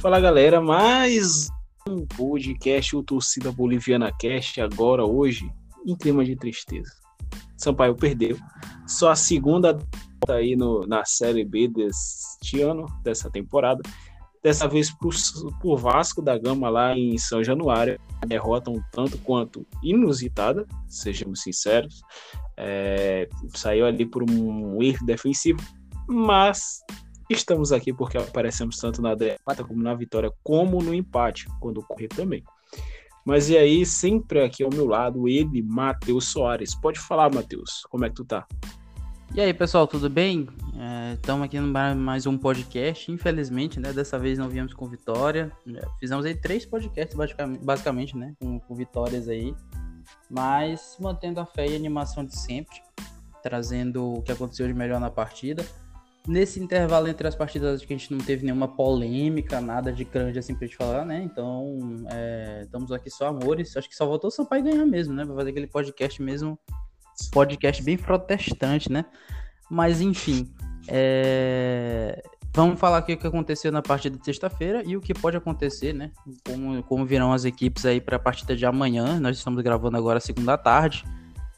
Fala galera, mais um podcast, o Torcida Boliviana Cast, agora, hoje, em clima de tristeza. Sampaio perdeu, só a segunda aí no, na Série B deste ano, dessa temporada. Dessa vez para o Vasco da Gama lá em São Januário. Derrota um tanto quanto inusitada, sejamos sinceros. É, saiu ali por um erro defensivo, mas Estamos aqui porque aparecemos tanto na derrota como na vitória, como no empate, quando ocorrer também. Mas e aí, sempre aqui ao meu lado, ele, Matheus Soares. Pode falar, Matheus, como é que tu tá? E aí, pessoal, tudo bem? Estamos é, aqui no mais um podcast. Infelizmente, né? Dessa vez não viemos com vitória. É, fizemos aí três podcasts, basicamente, basicamente né? Com, com vitórias aí. Mas mantendo a fé e a animação de sempre. Trazendo o que aconteceu de melhor na partida nesse intervalo entre as partidas, acho que a gente não teve nenhuma polêmica, nada de grande assim pra gente falar, né? Então, é, estamos aqui só amores. Acho que só voltou o Sampaio ganhar mesmo, né? Pra fazer aquele podcast mesmo. Podcast bem protestante, né? Mas, enfim. É... Vamos falar aqui o que aconteceu na partida de sexta-feira e o que pode acontecer, né? Como, como virão as equipes aí para a partida de amanhã. Nós estamos gravando agora segunda tarde,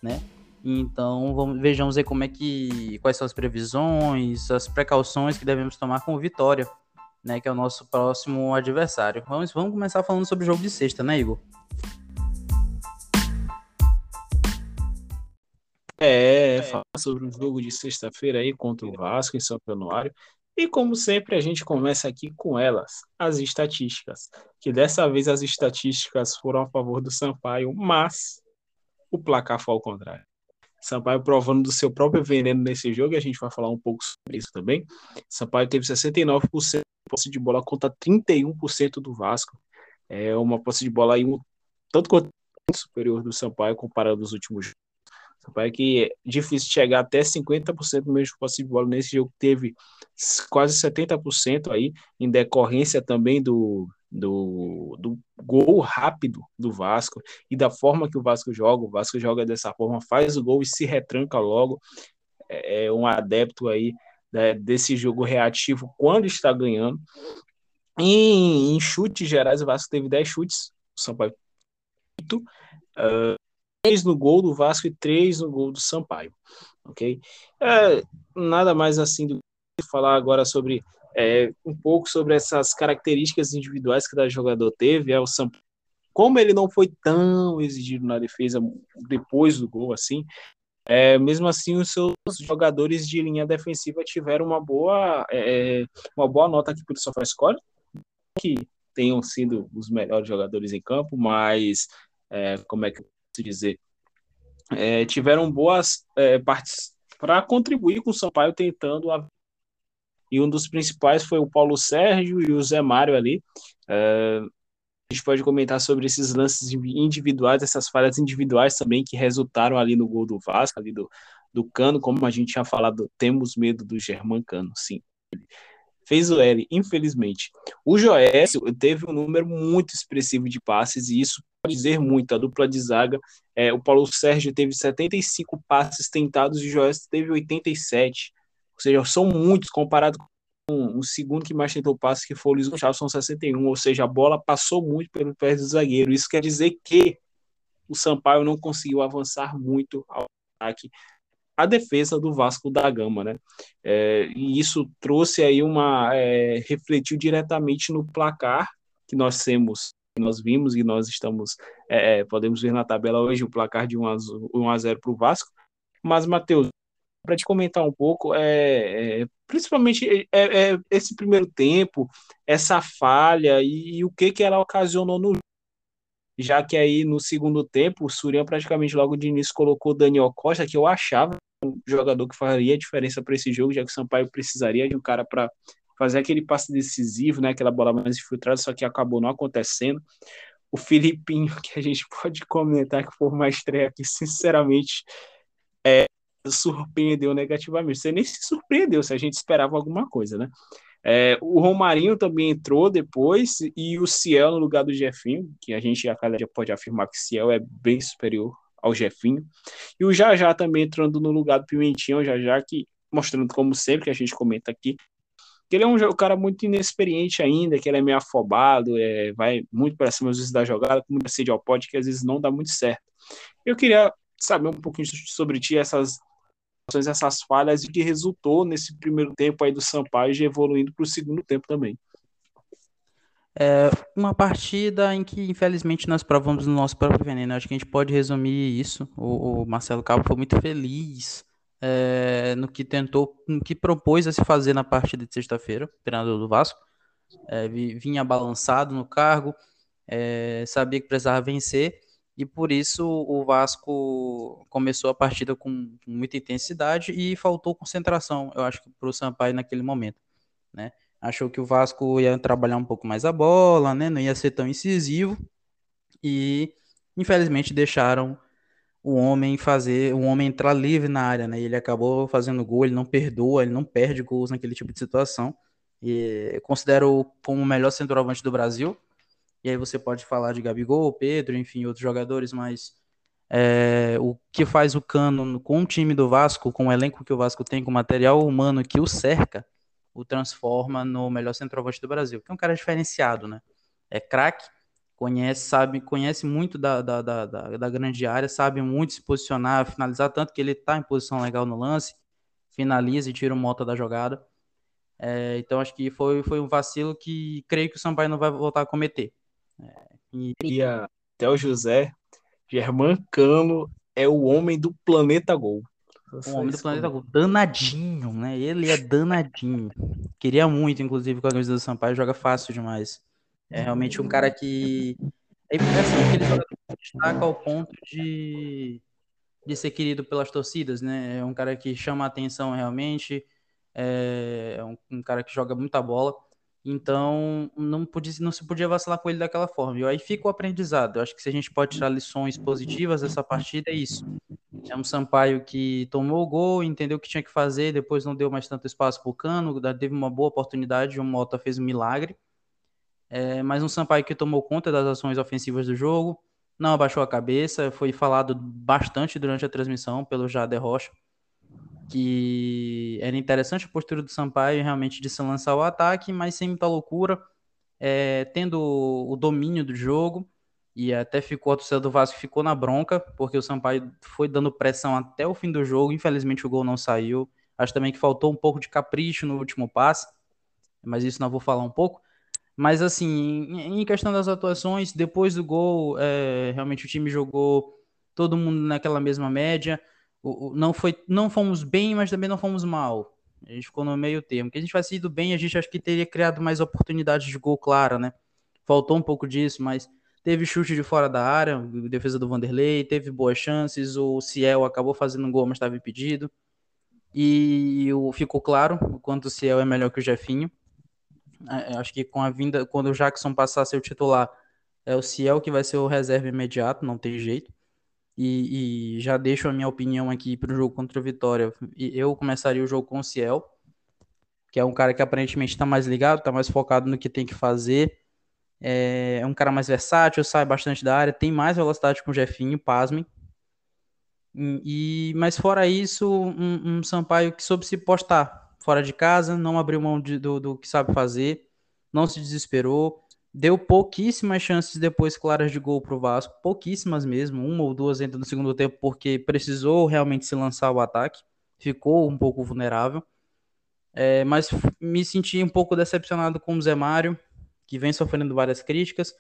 né? Então, vamos, vejamos aí como é que quais são as previsões, as precauções que devemos tomar com o Vitória, né, que é o nosso próximo adversário. Vamos, vamos começar falando sobre o jogo de sexta, né, Igor? É, falar sobre o jogo de sexta-feira aí contra o Vasco em São Januário. E como sempre, a gente começa aqui com elas, as estatísticas. Que dessa vez as estatísticas foram a favor do Sampaio, mas o placar foi ao contrário. Sampaio provando do seu próprio veneno nesse jogo, e a gente vai falar um pouco sobre isso também. Sampaio teve 69% de posse de bola contra 31% do Vasco. É uma posse de bola aí um tanto quanto superior do Sampaio comparado aos últimos jogos. Sampaio que é difícil chegar até 50% mesmo de posse de bola nesse jogo, teve quase 70% aí, em decorrência também do, do, do gol rápido do Vasco e da forma que o Vasco joga. O Vasco joga dessa forma, faz o gol e se retranca logo. É, é um adepto aí né, desse jogo reativo quando está ganhando. Em, chutes gerais, o Vasco teve 10 chutes, o Sampaio 8, uh, 3 no gol do Vasco e 3 no gol do Sampaio. Ok? É, nada mais assim do que falar agora sobre é, um pouco sobre essas características individuais que o jogador teve, é o Sampaio, como ele não foi tão exigido na defesa depois do gol, assim, é, mesmo assim os seus jogadores de linha defensiva tiveram uma boa, é, uma boa nota aqui pelo SofaScore, que tenham sido os melhores jogadores em campo, mas é, como é que eu posso dizer, é, tiveram boas é, partes para contribuir com o Sampaio tentando a e um dos principais foi o Paulo Sérgio e o Zé Mário ali. Uh, a gente pode comentar sobre esses lances individuais, essas falhas individuais também que resultaram ali no gol do Vasco, ali do, do Cano, como a gente tinha falado, temos medo do Germán Cano, sim. Fez o L, infelizmente. O Joécio teve um número muito expressivo de passes e isso pode dizer muito. A dupla de zaga, é, o Paulo Sérgio teve 75 passes tentados e o Joécio teve 87. Ou seja, são muitos comparado com o segundo que mais tentou passe, que foi o Luiz Gustavo, são 61. Ou seja, a bola passou muito pelo pé do zagueiro. Isso quer dizer que o Sampaio não conseguiu avançar muito ao ataque a defesa do Vasco da Gama, né? É, e isso trouxe aí uma é, refletiu diretamente no placar que nós temos, que nós vimos e nós estamos é, é podemos ver na tabela hoje o placar de 1 a 0 para o Vasco. Mas Matheus, para te comentar um pouco, é, é principalmente é, é, esse primeiro tempo, essa falha e, e, o que, que ela ocasionou no já que aí no segundo tempo o Surian praticamente logo de início colocou Daniel Costa, que eu achava um jogador que faria diferença para esse jogo, já que o Sampaio precisaria de um cara para fazer aquele passe decisivo, né, aquela bola mais infiltrada, só que acabou não acontecendo. O Filipinho, que a gente pode comentar que foi uma estreia que, sinceramente, é, surpreendeu negativamente. Você nem se surpreendeu se a gente esperava alguma coisa, né? É, o Romarinho também entrou depois e o Ciel no lugar do Jefinho, que a gente já pode afirmar que Ciel é bem superior ao Jefinho. E o Jajá também entrando no lugar do Pimentinho, o Jajá que mostrando como sempre que a gente comenta aqui, que ele é um cara muito inexperiente ainda, que ele é meio afobado, é, vai muito para cima às vezes da jogada, com muita sede ao pote, que às vezes não dá muito certo. Eu queria saber um pouquinho sobre ti, essas essas falhas e que resultou nesse primeiro tempo aí do Sampaio e evoluindo para o segundo tempo também. É uma partida em que, infelizmente, nós provamos no nosso próprio veneno. Acho que a gente pode resumir isso. O, o Marcelo Cabo foi muito feliz é, no que tentou, no que propôs a se fazer na partida de sexta-feira, treinador do Vasco. É, vinha balançado no cargo, é, sabia que precisava vencer e por isso o Vasco começou a partida com muita intensidade e faltou concentração, eu acho para o Sampaio naquele momento, né? Achou que o Vasco ia trabalhar um pouco mais a bola, né? Não ia ser tão incisivo e infelizmente deixaram o homem fazer, o homem entrar livre na área, né? Ele acabou fazendo gol, ele não perdoa, ele não perde gols naquele tipo de situação. E considero como o melhor centroavante do Brasil. E aí você pode falar de Gabigol, Pedro, enfim, outros jogadores, mas é, o que faz o Cano com o time do Vasco, com o elenco que o Vasco tem, com o material humano que o cerca, o transforma no melhor centroavante do Brasil, que é um cara diferenciado, né? É craque, conhece, sabe, conhece muito da, da, da, da, grande área, sabe muito se posicionar, finalizar, tanto que ele está em posição legal no lance, finaliza e tira o moto da jogada. É, então acho que foi, foi um vacilo que creio que o Sampaio não vai voltar a cometer. É, e... e até o José, Germán Cano é o homem do planeta Gol. O homem do planeta Gol, danadinho, né? Ele é danadinho. Queria muito, inclusive, com a camisa do Sampaio, joga fácil demais. É realmente um cara que. É que destaca ao ponto de, de ser querido pelas torcidas, né? É um cara que chama a atenção realmente. É um, um cara que joga muita bola. Então, não, podia, não se podia vacilar com ele daquela forma. E aí fica o aprendizado. Eu acho que se a gente pode tirar lições positivas dessa partida, é isso. É um Sampaio que tomou o gol, entendeu o que tinha que fazer, depois não deu mais tanto espaço para o Cano, teve uma boa oportunidade, o Mota fez um milagre. É, mas um Sampaio que tomou conta das ações ofensivas do jogo, não abaixou a cabeça, foi falado bastante durante a transmissão pelo Jader Rocha, que era interessante a postura do Sampaio realmente de se lançar o ataque, mas sem muita loucura, é, tendo o domínio do jogo, e até ficou, a torcida do Vasco ficou na bronca, porque o Sampaio foi dando pressão até o fim do jogo, infelizmente o gol não saiu, acho também que faltou um pouco de capricho no último passe, mas isso não vou falar um pouco, mas, assim, em questão das atuações, depois do gol, é, realmente o time jogou todo mundo naquela mesma média. O, o, não, foi, não fomos bem, mas também não fomos mal. A gente ficou no meio termo. Que a gente tivesse ido bem, a gente acho que teria criado mais oportunidades de gol clara, né? Faltou um pouco disso, mas teve chute de fora da área, defesa do Vanderlei, teve boas chances, o Ciel acabou fazendo um gol, mas estava impedido. E o, ficou claro o quanto o Ciel é melhor que o Jefinho. É, acho que com a vinda, quando o Jackson passar a ser o titular, é o Ciel que vai ser o reserva imediato, não tem jeito. E, e já deixo a minha opinião aqui para o jogo contra o Vitória. Eu começaria o jogo com o Ciel, que é um cara que aparentemente está mais ligado, está mais focado no que tem que fazer. É, é um cara mais versátil, sai bastante da área, tem mais velocidade com o Jefinho, pasmem. E, mas fora isso, um, um Sampaio que soube se postar, fora de casa, não abriu mão de, do, do que sabe fazer, não se desesperou, deu pouquíssimas chances depois claras de gol para o Vasco, pouquíssimas mesmo, uma ou duas ainda no segundo tempo, porque precisou realmente se lançar o ataque, ficou um pouco vulnerável. É, mas me senti um pouco decepcionado com o Zé Mário, que vem sofrendo várias críticas.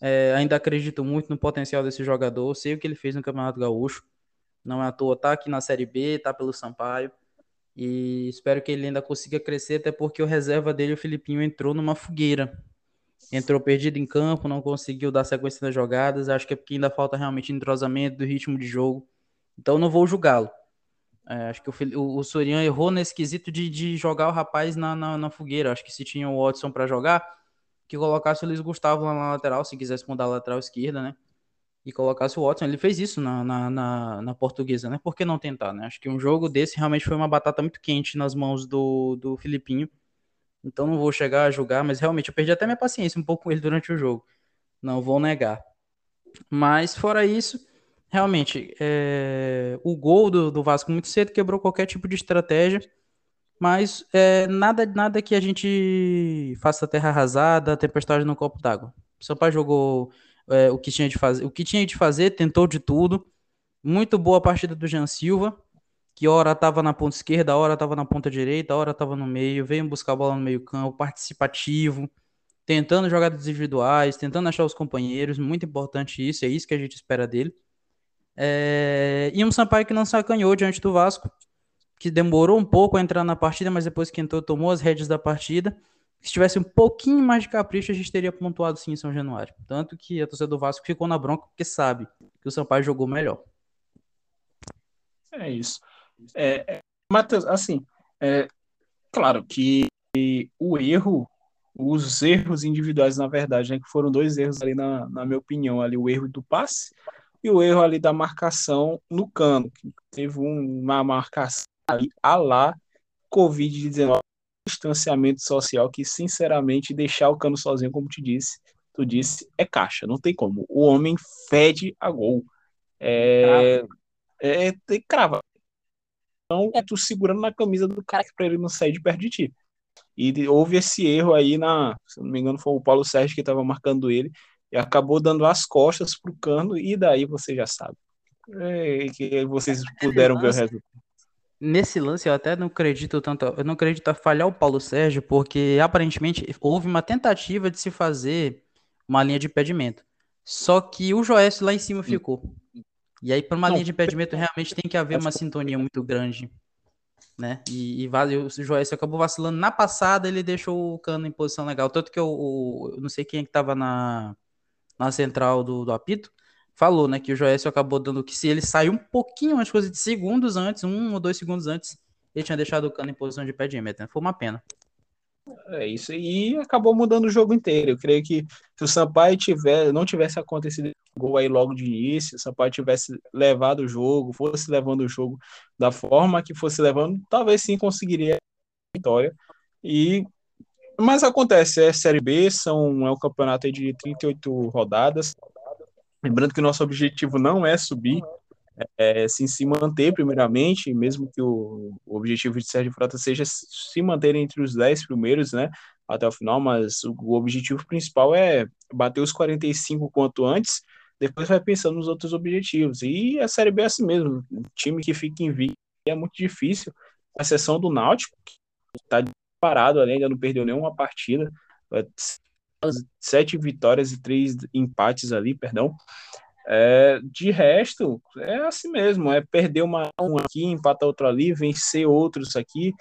É, ainda acredito muito no potencial desse jogador, sei o que ele fez no Campeonato Gaúcho. Não é à toa, tá aqui na Série B, tá pelo Sampaio. E espero que ele ainda consiga crescer, até porque o reserva dele, o Filipinho, entrou numa fogueira. Entrou perdido em campo, não conseguiu dar sequência nas jogadas. Acho que é porque ainda falta realmente entrosamento do ritmo de jogo. Então não vou julgá-lo. É, acho que o, o, Sorian errou nesse quesito de, de jogar o rapaz na, na, na fogueira. Acho que se tinha o Watson para jogar, que colocasse o Luiz Gustavo lá na lateral, se quisesse mudar a lateral esquerda, né? e colocasse o Watson. Ele fez isso na, na, na, na, portuguesa, né? Por que não tentar, né? Acho que um jogo desse realmente foi uma batata muito quente nas mãos do, do Filipinho. Então não vou chegar a julgar, mas realmente eu perdi até minha paciência um pouco com ele durante o jogo. Não vou negar. Mas fora isso, realmente, é... o gol do, do Vasco muito cedo quebrou qualquer tipo de estratégia. Mas é, nada, nada que a gente faça terra arrasada, tempestade no copo d'água. O Sampaio jogou é, o que tinha de fazer, o que tinha de fazer, tentou de tudo. Muito boa partida do Jean Silva, que hora estava na ponta esquerda, hora estava na ponta direita, hora estava no meio, veio buscar a bola no meio campo, participativo, tentando jogadas individuais, tentando achar os companheiros, muito importante isso, é isso que a gente espera dele. É... E um Sampaio que não sacanhou diante do Vasco, que demorou um pouco a entrar na partida, mas depois que entrou, tomou as rédeas da partida. Se tivesse um pouquinho mais de capricho, a gente teria pontuado sim em São Januário. Tanto que a torcida do Vasco ficou na bronca porque sabe que o Sampaio jogou melhor. É isso. É, é, Matheus, assim, é, claro que o erro, os erros individuais, na verdade, né, que foram dois erros ali, na, na minha opinião, ali o erro do passe e o erro ali da marcação no cano, que teve uma marcação ali a lá Covid-19, distanciamento social, que sinceramente deixar o cano sozinho, como te disse, tu disse, é caixa, não tem como. O homem fede a gol. É, é, tem crava. Então, é tu segurando na camisa do cara para ele não sair de perto de ti. E houve esse erro aí na, se não me engano, foi o Paulo Sérgio que estava marcando ele e acabou dando as costas pro cano e daí você já sabe. É, que vocês puderam ver o resultado. Nesse lance eu até não acredito tanto, eu não acredito a falhar o Paulo Sérgio, porque aparentemente houve uma tentativa de se fazer uma linha de impedimento. Só que o Joécio lá em cima ficou. E aí, para uma não, linha de impedimento, realmente tem que haver uma sintonia muito grande. Né? E, e, o Joécio acabou vacilando. Na passada, ele deixou o cano em posição legal. Tanto que eu, eu não sei quem é que estava na, na central do, do apito, falou, né, que o Joécio acabou dando que se ele saiu um pouquinho, umas coisas de segundos antes, um ou dois segundos antes, ele tinha deixado o cano em posição de pé de né? Foi uma pena. É isso e acabou mudando o jogo inteiro. Eu creio que se o Sampaio tiver, não tivesse acontecido gol aí logo de início, o Sampaio tivesse levado o jogo, fosse levando o jogo da forma que fosse levando, talvez sim conseguiria a vitória. E mas acontece, é Série B, são, é um campeonato de 38 rodadas. Lembrando que o nosso objetivo não é subir, é, sim se manter primeiramente, mesmo que o, o, objetivo de Sérgio Frota seja se manter entre os 10 primeiros, né, até o final, mas o, o objetivo principal é bater os 45 quanto antes, depois vai pensando nos outros objetivos. E a Série B é assim mesmo, um time que fica em via é muito difícil, a exceção do Náutico, que está parado ali, ainda não perdeu nenhuma partida, sete vitórias e três empates ali, perdão. É, de resto, é assim mesmo, é perder uma um aqui, empatar outro ali, vencer outros aqui,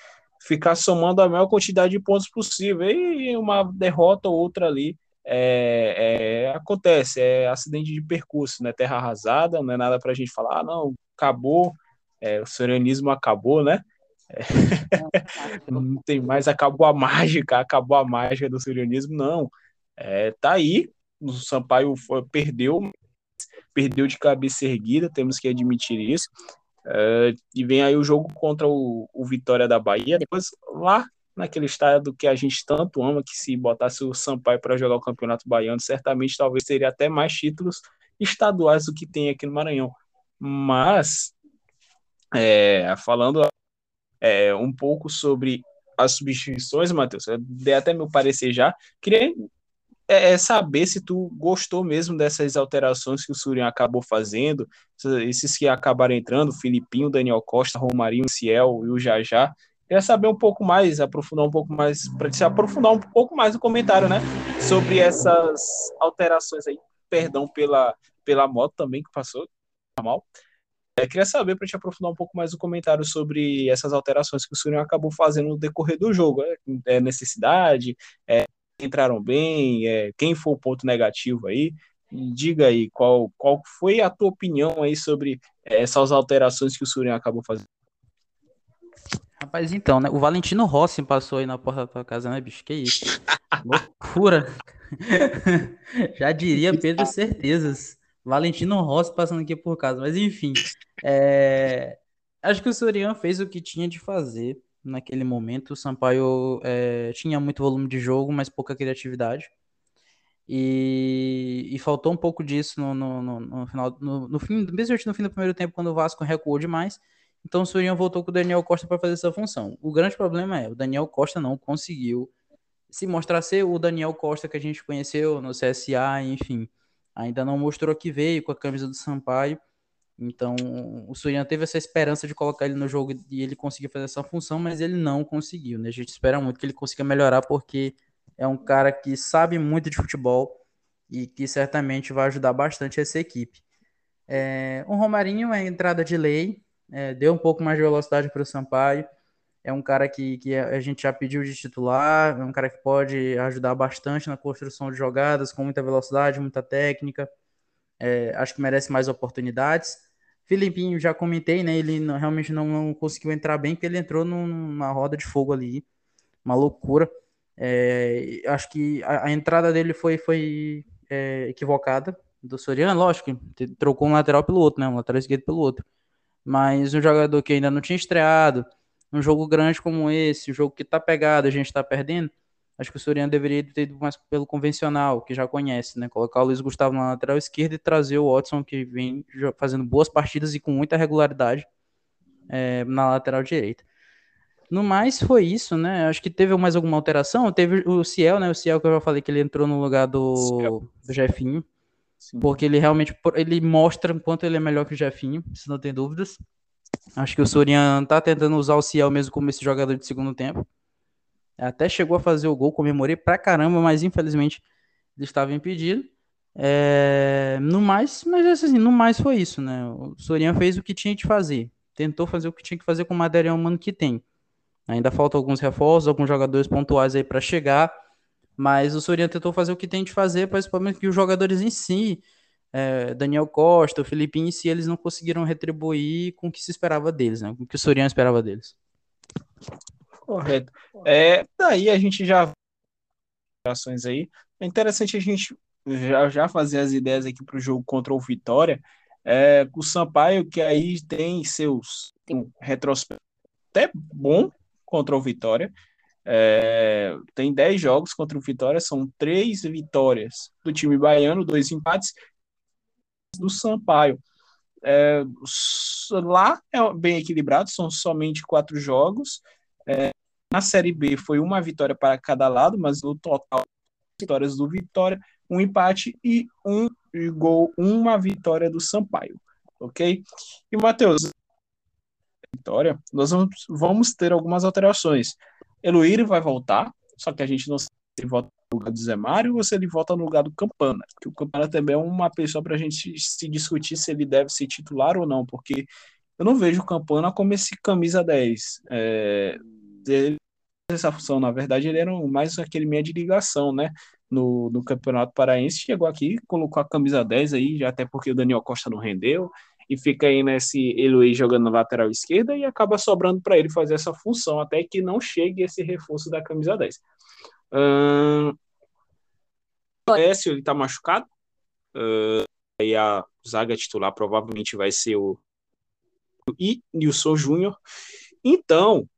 ficar somando a maior quantidade de pontos possível, e uma derrota ou outra ali é, é, acontece, é acidente de percurso, né? Terra arrasada, não é nada para a gente falar, ah, não, acabou, é, o sorianismo acabou, né? É. não tem mais, acabou a mágica, acabou a mágica do sorianismo, não. É, tá aí, o Sampaio foi, perdeu, perdeu de cabeça erguida, temos que admitir isso. É, e vem aí o jogo contra o, o Vitória da Bahia, depois lá naquele estado que a gente tanto ama, que se botasse o Sampaio para jogar o Campeonato Baiano, certamente talvez teria até mais títulos estaduais do que tem aqui no Maranhão. Mas, é, falando é, um pouco sobre as substituições, Matheus, eu dei até meu parecer já, queria é, é, saber se tu gostou mesmo dessas alterações que o Surinho acabou fazendo, esses que acabaram entrando, Filipinho, Daniel Costa, Romarinho, Ciel e o Jajá. Queria saber um pouco mais, aprofundar um pouco mais, para se aprofundar um pouco mais no comentário, né? Sobre essas alterações aí. Perdão pela, pela moto também que passou, mal. É, queria saber para te aprofundar um pouco mais o comentário sobre essas alterações que o Surinho acabou fazendo no decorrer do jogo. É, é necessidade, é, entraram bem, é, quem foi o ponto negativo aí. Diga aí qual, qual foi a tua opinião aí sobre é, essas alterações que o Surinho acabou fazendo. Rapaz, então, né? O Valentino Rossi passou aí na porta da tua casa, né, bicho? Que isso? Loucura! Já diria Pedro Certezas. Valentino Rossi passando aqui por casa. Mas enfim, é... acho que o Soriano fez o que tinha de fazer naquele momento. O Sampaio é, tinha muito volume de jogo, mas pouca criatividade. E, e faltou um pouco disso no, no, no, no final, no, no fim, mesmo no fim do primeiro tempo, quando o Vasco recuou demais. Então o Surian voltou com o Daniel Costa para fazer essa função. O grande problema é, o Daniel Costa não conseguiu se mostrar ser o Daniel Costa que a gente conheceu no CSA, enfim. Ainda não mostrou que veio com a camisa do Sampaio. Então, o Surian teve essa esperança de colocar ele no jogo e ele conseguir fazer essa função, mas ele não conseguiu, né? A gente espera muito que ele consiga melhorar porque é um cara que sabe muito de futebol e que certamente vai ajudar bastante essa equipe. É, o Romarinho é entrada de lei, é, deu um pouco mais de velocidade para o Sampaio. É um cara que, que a gente já pediu de titular, é um cara que pode ajudar bastante na construção de jogadas, com muita velocidade, muita técnica. É, acho que merece mais oportunidades. Filipinho, já comentei, né? Ele não, realmente não, não, conseguiu entrar bem, porque ele entrou numa roda de fogo ali. Uma loucura. É, acho que a, a, entrada dele foi, foi é, equivocada do Soriano, lógico, trocou um lateral pelo outro, né? Um lateral esquerdo pelo outro. Mas um jogador que ainda não tinha estreado, um jogo grande como esse, um jogo que tá pegado, a gente tá perdendo, acho que o Soriano deveria ter ido mais pelo convencional, que já conhece, né? Colocar o Luiz Gustavo na lateral esquerda e trazer o Watson, que vem fazendo boas partidas e com muita regularidade é, na lateral direita. No mais, foi isso, né? Acho que teve mais alguma alteração. Teve o Ciel, né? O Ciel que eu já falei que ele entrou no lugar do, do Jefinho. Porque ele realmente ele mostra o quanto ele é melhor que o Jefinho, se não tem dúvidas. Acho que o Sorian tá tentando usar o Ciel mesmo como esse jogador de segundo tempo. Até chegou a fazer o gol, comemorei pra caramba, mas infelizmente ele estava impedido. É... No mais, mas assim, no mais foi isso, né? O Sorian fez o que tinha que fazer. Tentou fazer o que tinha que fazer com o material humano que tem. Ainda faltam alguns reforços, alguns jogadores pontuais aí para chegar. Mas o Sorian tentou fazer o que tem de fazer, principalmente que os jogadores em si, é, Daniel Costa, o Felipe em si, eles não conseguiram retribuir com o que se esperava deles, né? Com o que o Sorian esperava deles. Correto. É, daí a gente já ações aí. É interessante a gente já, já fazer as ideias aqui para o jogo contra o Vitória. É, o Sampaio, que aí tem seus um retrospecto até bom contra o Vitória. É, tem 10 jogos contra o Vitória, são três vitórias do time baiano, dois empates do Sampaio. É, lá é bem equilibrado, são somente quatro jogos. É, na Série B foi uma vitória para cada lado, mas no total, vitórias do Vitória, um empate e um gol, uma vitória do Sampaio. Ok? E Matheus, vitória, nós vamos, vamos ter algumas alterações. Eloírio vai voltar, só que a gente não sabe se ele volta no lugar do Zé Mário ou se ele volta no lugar do Campana, que o Campana também é uma pessoa para a gente se discutir se ele deve ser titular ou não, porque eu não vejo o Campana como esse camisa 10. É, ele, essa função, na verdade, ele era mais aquele meia de ligação, né? No, no Campeonato Paraense, chegou aqui, colocou a camisa 10 aí, já até porque o Daniel Costa não rendeu, e fica aí nesse Eloy jogando na lateral esquerda e acaba sobrando para ele fazer essa função até que não chegue esse reforço da camisa 10. Hum, Écio, ele tá machucado. Uh, aí a zaga titular provavelmente vai ser o e Nilson Júnior. Então,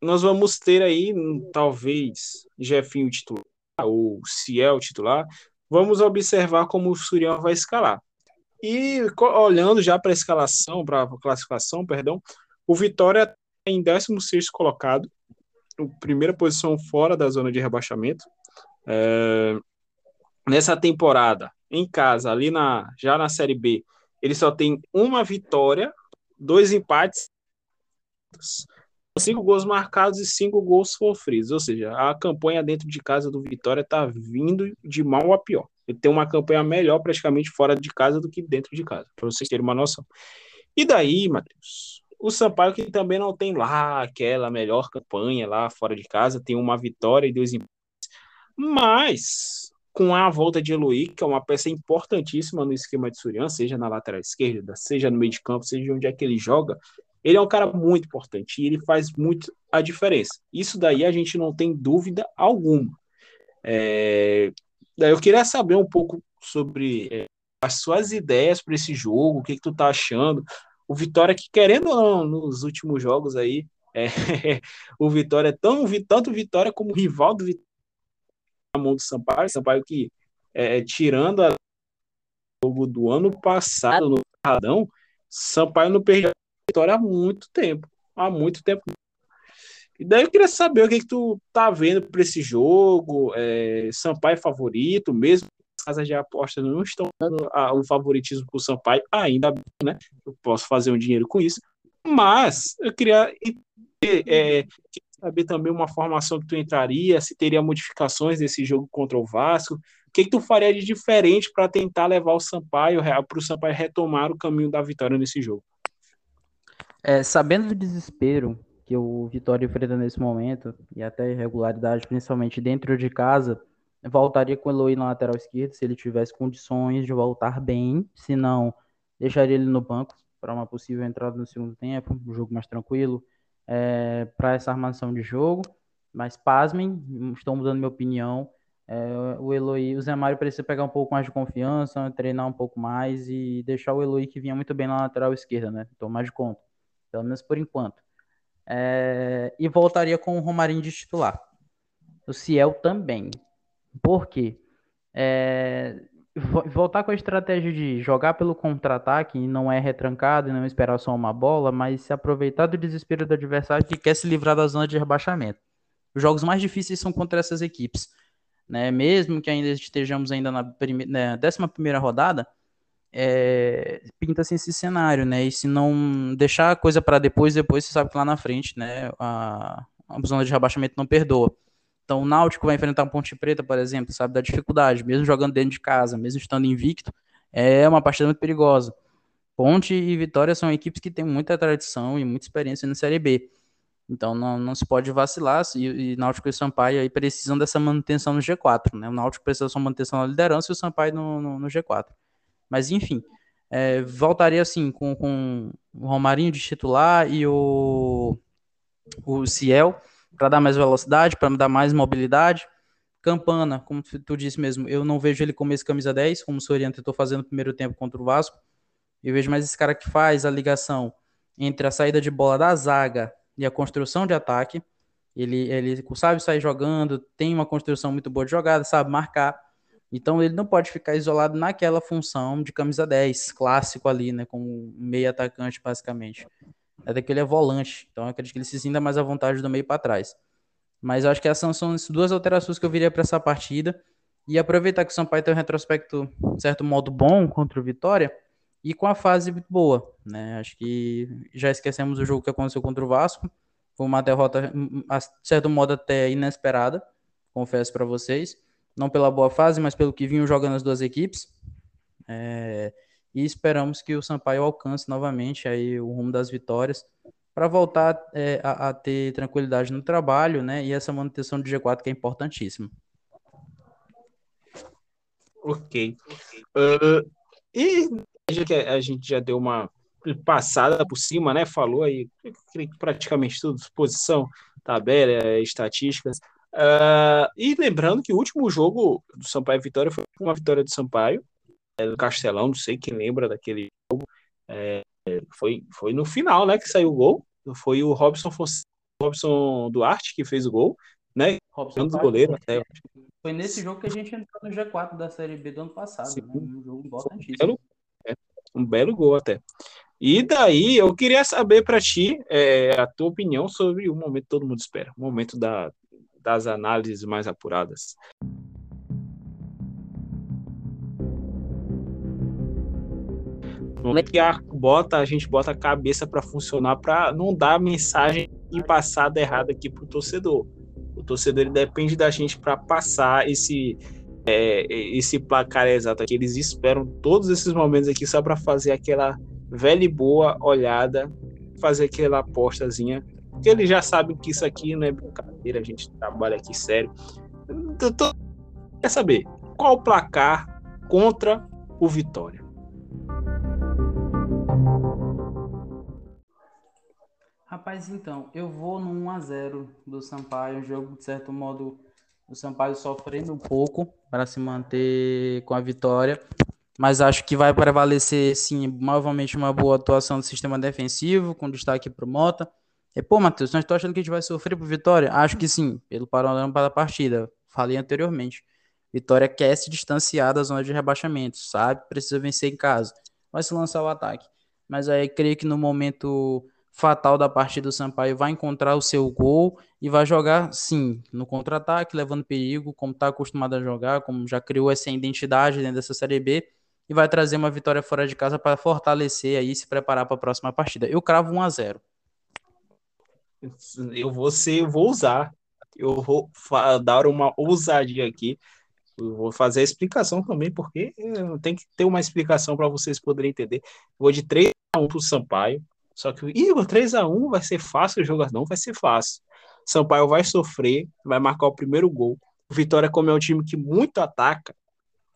nós vamos ter aí, talvez, Jefinho titular, ou Ciel titular. Vamos observar como o Surião vai escalar. E olhando já para a escalação, para a classificação, perdão, o Vitória tá em 16 colocado, primeira posição fora da zona de rebaixamento. É, nessa temporada, em casa, ali na já na Série B, ele só tem uma vitória, dois empates, cinco gols marcados e cinco gols sofridos. Ou seja, a campanha dentro de casa do Vitória está vindo de mal a pior. Ele tem uma campanha melhor praticamente fora de casa do que dentro de casa, para vocês terem uma noção. E daí, Matheus, o Sampaio que também não tem lá aquela melhor campanha lá fora de casa, tem uma vitória e dois empates. Mas com a volta de Eloy, que é uma peça importantíssima no esquema de Surian, seja na lateral esquerda, seja no meio de campo, seja onde é que ele joga, ele é um cara muito importante e ele faz muito a diferença. Isso daí a gente não tem dúvida alguma. É, eu queria saber um pouco sobre é, as suas ideias para esse jogo, o que, que tu tá achando. O Vitória, que querendo ou não, nos últimos jogos aí, é, o Vitória é tão, tanto Vitória como rival do Vitória na mão do Sampaio. Sampaio que, é, tirando a jogo do ano passado no Radão, Sampaio não perdeu Vitória há muito tempo. Há muito tempo. E daí eu queria saber o que, que tu tá vendo para esse jogo. É, Sampaio é favorito, mesmo as casas de aposta não estão dando a, o favoritismo para o Sampaio, ainda bem, né? Eu posso fazer um dinheiro com isso. Mas eu queria é, saber também uma formação que tu entraria, se teria modificações desse jogo contra o Vasco. O que, que tu faria de diferente para tentar levar o Sampaio para o Sampaio retomar o caminho da vitória nesse jogo? É, sabendo do desespero que o Vitória enfrenta nesse momento, e até irregularidade, principalmente dentro de casa, voltaria com o Eloy na lateral esquerda, se ele tivesse condições de voltar bem, se não, deixaria ele no banco para uma possível entrada no segundo tempo, um jogo mais tranquilo, é, para essa armação de jogo. Mas pasmem, estou mudando minha opinião. É, o Eloy, o Zé Mário precisa pegar um pouco mais de confiança, treinar um pouco mais e deixar o Eloy que vinha muito bem na lateral esquerda, né? Tomar de conta, pelo menos por enquanto. É, e voltaria com o Romarinho de titular. O Ciel também. Por quê? É, voltar com a estratégia de jogar pelo contra-ataque e não é retrancado e não esperar só uma bola, mas se aproveitar do desespero do adversário que quer se livrar da zona de rebaixamento. Os jogos mais difíceis são contra essas equipes. Né? Mesmo que ainda estejamos ainda na, prime... na 11 primeira rodada, é... pinta-se esse cenário, né? E se não deixar a coisa para depois, depois você sabe que lá na frente, né? A, a zona de rebaixamento não perdoa. Então, o Náutico vai enfrentar um Ponte Preta, por exemplo, sabe, da dificuldade, mesmo jogando dentro de casa, mesmo estando invicto, é uma partida muito perigosa. Ponte e Vitória são equipes que têm muita tradição e muita experiência na Série B. Então, não, não se pode vacilar, e, e Náutico e Sampaio aí precisam dessa manutenção no G4, né? O Náutico precisa da sua manutenção na liderança e o Sampaio no, no, no G4. Mas, enfim, é, voltaria assim, com, com o Romarinho de titular e o, o Ciel, para dar mais velocidade, para dar mais mobilidade. Campana, como tu disse mesmo, eu não vejo ele como esse camisa 10, como o Soriano tentou fazer no primeiro tempo contra o Vasco. Eu vejo mais esse cara que faz a ligação entre a saída de bola da zaga e a construção de ataque. Ele, ele sabe sair jogando, tem uma construção muito boa de jogada, sabe marcar. Então ele não pode ficar isolado naquela função de camisa 10, clássico ali, né, como meio atacante basicamente até que ele é volante, então acredito que ele se sinta mais à vontade do meio para trás. Mas eu acho que essas são as duas alterações que eu viria para essa partida. E aproveitar que o Sampaio tem um retrospecto, de certo modo, bom contra o Vitória e com a fase boa. Né? Acho que já esquecemos o jogo que aconteceu contra o Vasco. Foi uma derrota, de certo modo, até inesperada, confesso para vocês. Não pela boa fase, mas pelo que vinham jogando as duas equipes. É e esperamos que o Sampaio alcance novamente aí o rumo das vitórias para voltar é, a, a, ter tranquilidade no trabalho, né? E essa manutenção de G4 que é importantíssima. Ok. Uh, e a gente já deu uma passada por cima, né? Falou aí praticamente tudo, posição, tabela, estatísticas. Uh, e lembrando que o último jogo do Sampaio Vitória foi uma vitória do Sampaio, é, do Castelão, não sei quem lembra daquele jogo. É, foi, foi no final, né, que saiu o gol. Foi o Robson, Robson Duarte que fez o gol, né? Robson do goleiro até. Foi nesse jogo que a gente entrou no G4 da Série B do ano passado, Sim. né? Um jogo importantíssimo. Um belo, é, um belo gol até. E daí eu queria saber para ti é, a tua opinião sobre o momento que todo mundo espera, o momento da, das análises mais apuradas. Não é que a, bota, a gente bota a cabeça para funcionar para não dar a mensagem e passada errada aqui pro torcedor. O torcedor ele depende da gente para passar esse é, esse placar exato aqui. Eles esperam todos esses momentos aqui só para fazer aquela velha e boa olhada, fazer aquela apostazinha. Porque eles já sabem que isso aqui não é brincadeira, a gente trabalha aqui sério. Então, quer saber qual o placar contra o Vitória? Rapaz, então, eu vou no 1x0 do Sampaio, um jogo de certo modo o Sampaio sofrendo um pouco para se manter com a vitória, mas acho que vai prevalecer sim, novamente uma boa atuação do sistema defensivo, com destaque para o Mota. E, pô, Matheus, nós estamos achando que a gente vai sofrer por vitória? Acho que sim, pelo panorama da partida. Falei anteriormente. Vitória quer se distanciar da zona de rebaixamento, sabe? Precisa vencer em casa. Vai se lançar o ataque. mas aí creio que no momento fatal da partida do Sampaio vai encontrar o seu gol e vai jogar sim no contra-ataque, levando perigo, como está acostumado a jogar, como já criou essa identidade dentro dessa Série B e vai trazer uma vitória fora de casa para fortalecer aí e se preparar para a próxima partida. Eu cravo 1 a 0. Eu vou ser, eu vou usar. Eu vou dar uma ousadia aqui. Eu vou fazer a explicação também, porque tem que ter uma explicação para vocês poderem entender. vou de 3 a 1 para o Sampaio. Só que, Igor, 3 a 1 vai ser fácil o jogo? Não vai ser fácil. Sampaio vai sofrer, vai marcar o primeiro gol. O Vitória, como é um time que muito ataca,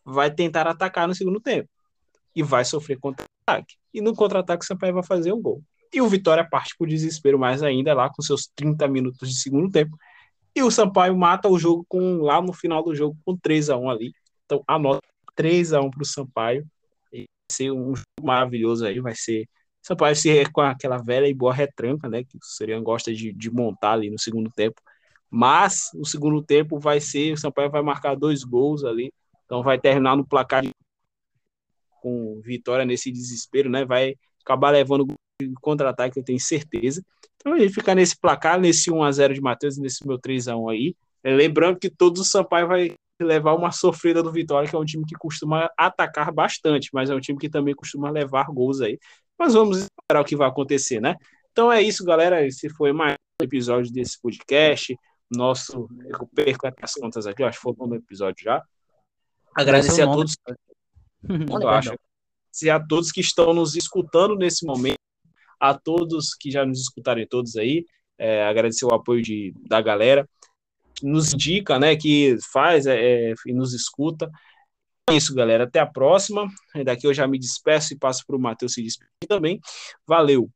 vai tentar atacar no segundo tempo. E vai sofrer contra-ataque. E no contra-ataque, o Sampaio vai fazer um gol. E o Vitória parte por desespero mais ainda, lá com seus 30 minutos de segundo tempo. E o Sampaio mata o jogo com lá no final do jogo com 3 a 1 ali. Então, anota 3 a 1 para o Sampaio. Vai ser um jogo maravilhoso aí. Vai ser. Sampaio se com aquela velha e boa retranca, né? Que o Serian gosta de, de montar ali no segundo tempo. Mas o segundo tempo vai ser. O Sampaio vai marcar dois gols ali. Então vai terminar no placar com vitória nesse desespero, né? Vai acabar levando contra-ataque, eu tenho certeza. Então a gente fica nesse placar, nesse 1x0 de Matheus, nesse meu 3x1 aí. É, lembrando que todo o Sampaio vai levar uma sofrida do Vitória, que é um time que costuma atacar bastante, mas é um time que também costuma levar gols aí. Mas vamos esperar o que vai acontecer, né? Então é isso, galera. Esse foi mais um episódio desse podcast. Nosso. Eu perco as contas aqui, eu acho que foi um episódio já. Agradecer a todos. eu acho. Agradecer a todos que estão nos escutando nesse momento a todos que já nos escutaram todos aí, é, agradecer o apoio de, da galera, que nos indica, né, que faz é, é, e nos escuta. É isso, galera. Até a próxima. Daqui eu já me despeço e passo para o Matheus se despedir também. Valeu!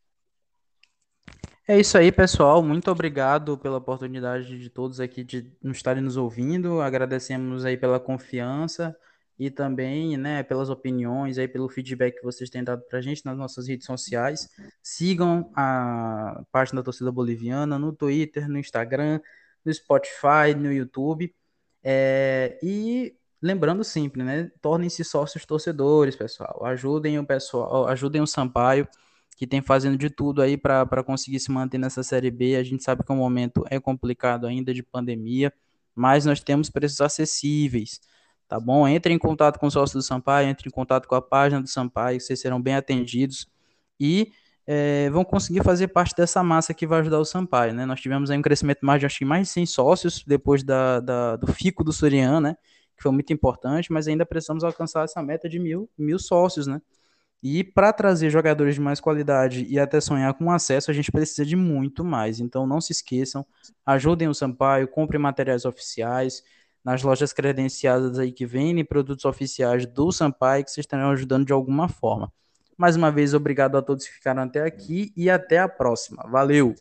É isso aí, pessoal. Muito obrigado pela oportunidade de todos aqui de nos estarem nos ouvindo. Agradecemos aí pela confiança e também, né, pelas opiniões, aí pelo feedback que vocês têm dado para a gente nas nossas redes sociais. Sigam a página da Torcida Boliviana no Twitter, no Instagram, no Spotify, no YouTube. É, e lembrando sempre, né, tornem-se sócios torcedores, pessoal. Ajudem o pessoal, ajudem o Sampaio, que tem fazendo de tudo aí para conseguir se manter nessa Série B. A gente sabe que o momento é complicado ainda de pandemia, mas nós temos preços acessíveis tá bom? Entre em contato com o sócio do Sampaio, entre em contato com a página do Sampaio, vocês serão bem atendidos e é, vão conseguir fazer parte dessa massa que vai ajudar o Sampaio, né? Nós tivemos aí um crescimento mais de, acho que mais de 100 sócios depois da, da do FICO do Soriano, né? Que foi muito importante, mas ainda precisamos alcançar essa meta de mil, mil sócios, né? E para trazer jogadores de mais qualidade e até sonhar com acesso, a gente precisa de muito mais. Então não se esqueçam, ajudem o Sampaio, comprem materiais oficiais, nas lojas credenciadas aí que vendem produtos oficiais do Sampaio, que vocês estarão ajudando de alguma forma. Mais uma vez, obrigado a todos que ficaram até aqui e até a próxima. Valeu!